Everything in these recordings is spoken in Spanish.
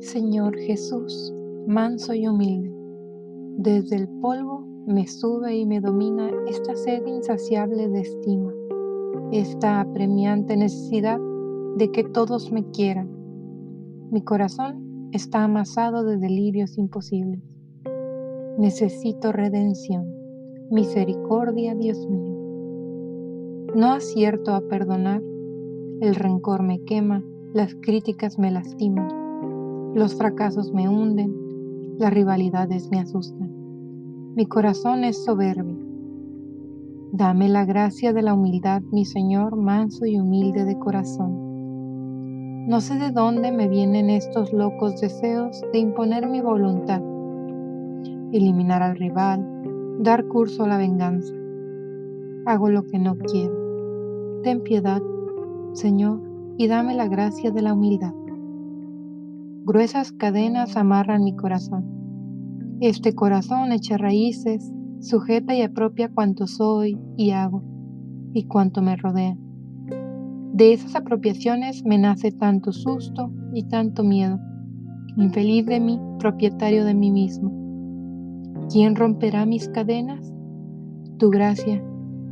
Señor Jesús, manso y humilde, desde el polvo me sube y me domina esta sed insaciable de estima, esta apremiante necesidad de que todos me quieran. Mi corazón está amasado de delirios imposibles. Necesito redención, misericordia, Dios mío. No acierto a perdonar, el rencor me quema, las críticas me lastiman, los fracasos me hunden, las rivalidades me asustan. Mi corazón es soberbio. Dame la gracia de la humildad, mi Señor, manso y humilde de corazón. No sé de dónde me vienen estos locos deseos de imponer mi voluntad, eliminar al rival, dar curso a la venganza. Hago lo que no quiero Ten piedad, Señor, y dame la gracia de la humildad. Gruesas cadenas amarran mi corazón. Este corazón echa raíces, sujeta y apropia cuanto soy y hago, y cuanto me rodea. De esas apropiaciones me nace tanto susto y tanto miedo. Infeliz de mí, propietario de mí mismo. ¿Quién romperá mis cadenas? Tu gracia,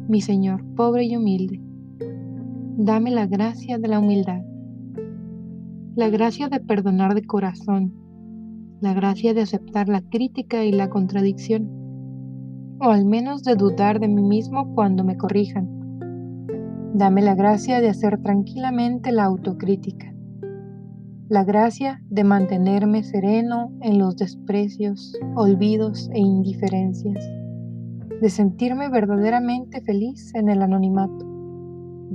mi Señor, pobre y humilde dame la gracia de la humildad, la gracia de perdonar de corazón, la gracia de aceptar la crítica y la contradicción, o al menos de dudar de mí mismo cuando me corrijan. Dame la gracia de hacer tranquilamente la autocrítica, la gracia de mantenerme sereno en los desprecios, olvidos e indiferencias, de sentirme verdaderamente feliz en el anonimato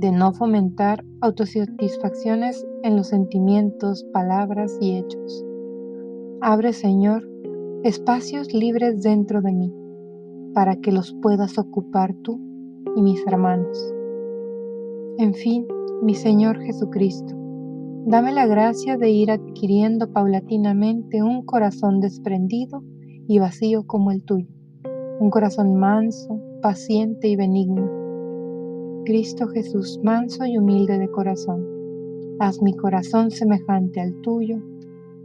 de no fomentar autosatisfacciones en los sentimientos, palabras y hechos. Abre, Señor, espacios libres dentro de mí, para que los puedas ocupar tú y mis hermanos. En fin, mi Señor Jesucristo, dame la gracia de ir adquiriendo paulatinamente un corazón desprendido y vacío como el tuyo, un corazón manso, paciente y benigno Cristo Jesús, manso y humilde de corazón. Haz mi corazón semejante al tuyo,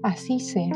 así sea.